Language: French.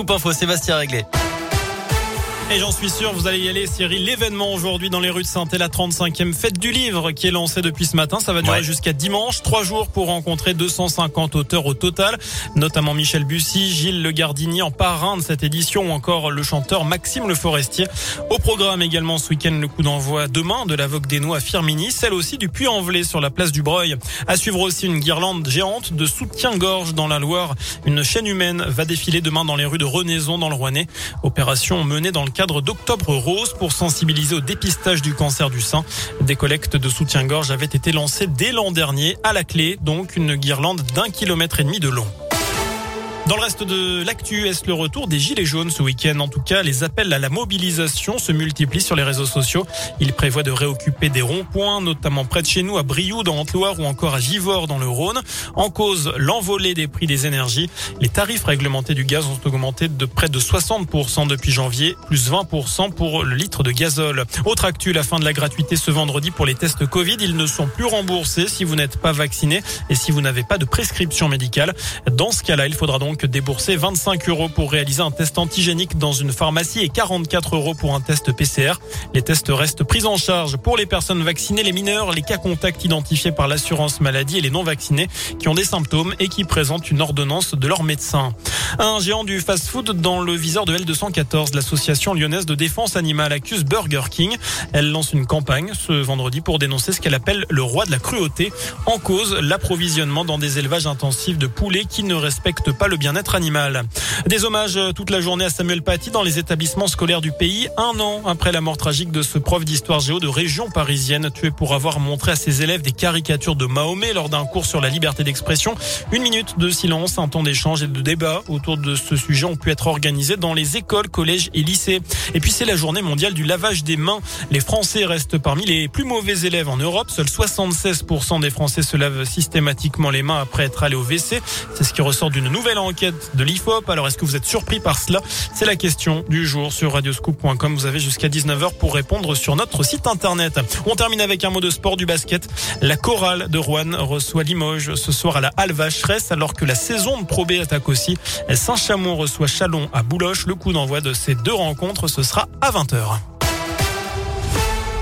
Scoop Info, Sébastien Réglé. Et j'en suis sûr, vous allez y aller, Cyril. L'événement aujourd'hui dans les rues de saint la 35e fête du livre qui est lancée depuis ce matin. Ça va durer jusqu'à dimanche. Trois jours pour rencontrer 250 auteurs au total, notamment Michel Bussy, Gilles Le Gardini en parrain de cette édition ou encore le chanteur Maxime Le Forestier. Au programme également ce week-end le coup d'envoi demain de la Vogue des Noix à Firmini, celle aussi du Puy-en-Velay sur la place du Breuil. À suivre aussi une guirlande géante de soutien-gorge dans la Loire. Une chaîne humaine va défiler demain dans les rues de Renaison dans le Rouennais. Opération menée dans le cadre d'Octobre Rose pour sensibiliser au dépistage du cancer du sein. Des collectes de soutien-gorge avaient été lancées dès l'an dernier. À la clé, donc, une guirlande d'un kilomètre et demi de long. Dans le reste de l'actu, est-ce le retour des Gilets jaunes ce week-end? En tout cas, les appels à la mobilisation se multiplient sur les réseaux sociaux. Ils prévoient de réoccuper des ronds-points, notamment près de chez nous, à Brioude, dans Haute-Loire ou encore à Givors, dans le Rhône. En cause, l'envolée des prix des énergies. Les tarifs réglementés du gaz ont augmenté de près de 60% depuis janvier, plus 20% pour le litre de gazole. Autre actu, la fin de la gratuité ce vendredi pour les tests Covid. Ils ne sont plus remboursés si vous n'êtes pas vacciné et si vous n'avez pas de prescription médicale. Dans ce cas-là, il faudra donc débourser 25 euros pour réaliser un test antigénique dans une pharmacie et 44 euros pour un test PCR. Les tests restent pris en charge pour les personnes vaccinées, les mineurs, les cas contacts identifiés par l'assurance maladie et les non vaccinés qui ont des symptômes et qui présentent une ordonnance de leur médecin. Un géant du fast-food dans le viseur de L214, l'association lyonnaise de défense animale accuse Burger King. Elle lance une campagne ce vendredi pour dénoncer ce qu'elle appelle le roi de la cruauté. En cause, l'approvisionnement dans des élevages intensifs de poulets qui ne respectent pas le bien-être animal. Des hommages toute la journée à Samuel Paty dans les établissements scolaires du pays, un an après la mort tragique de ce prof d'histoire géo de région parisienne tué pour avoir montré à ses élèves des caricatures de Mahomet lors d'un cours sur la liberté d'expression. Une minute de silence, un temps d'échange et de débat autour de ce sujet ont pu être organisés dans les écoles, collèges et lycées. Et puis c'est la journée mondiale du lavage des mains. Les Français restent parmi les plus mauvais élèves en Europe. Seuls 76% des Français se lavent systématiquement les mains après être allés au WC. C'est ce qui ressort d'une nouvelle enquête de l'IFOP. Alors est-ce que vous êtes surpris par cela? C'est la question du jour sur radioscoop.com. Vous avez jusqu'à 19h pour répondre sur notre site internet. On termine avec un mot de sport du basket. La chorale de Rouen reçoit Limoges ce soir à la Halle alors que la saison de Pro B attaque aussi. Saint-Chamond reçoit Chalon à Bouloche. Le coup d'envoi de ces deux rencontres, ce sera à 20h.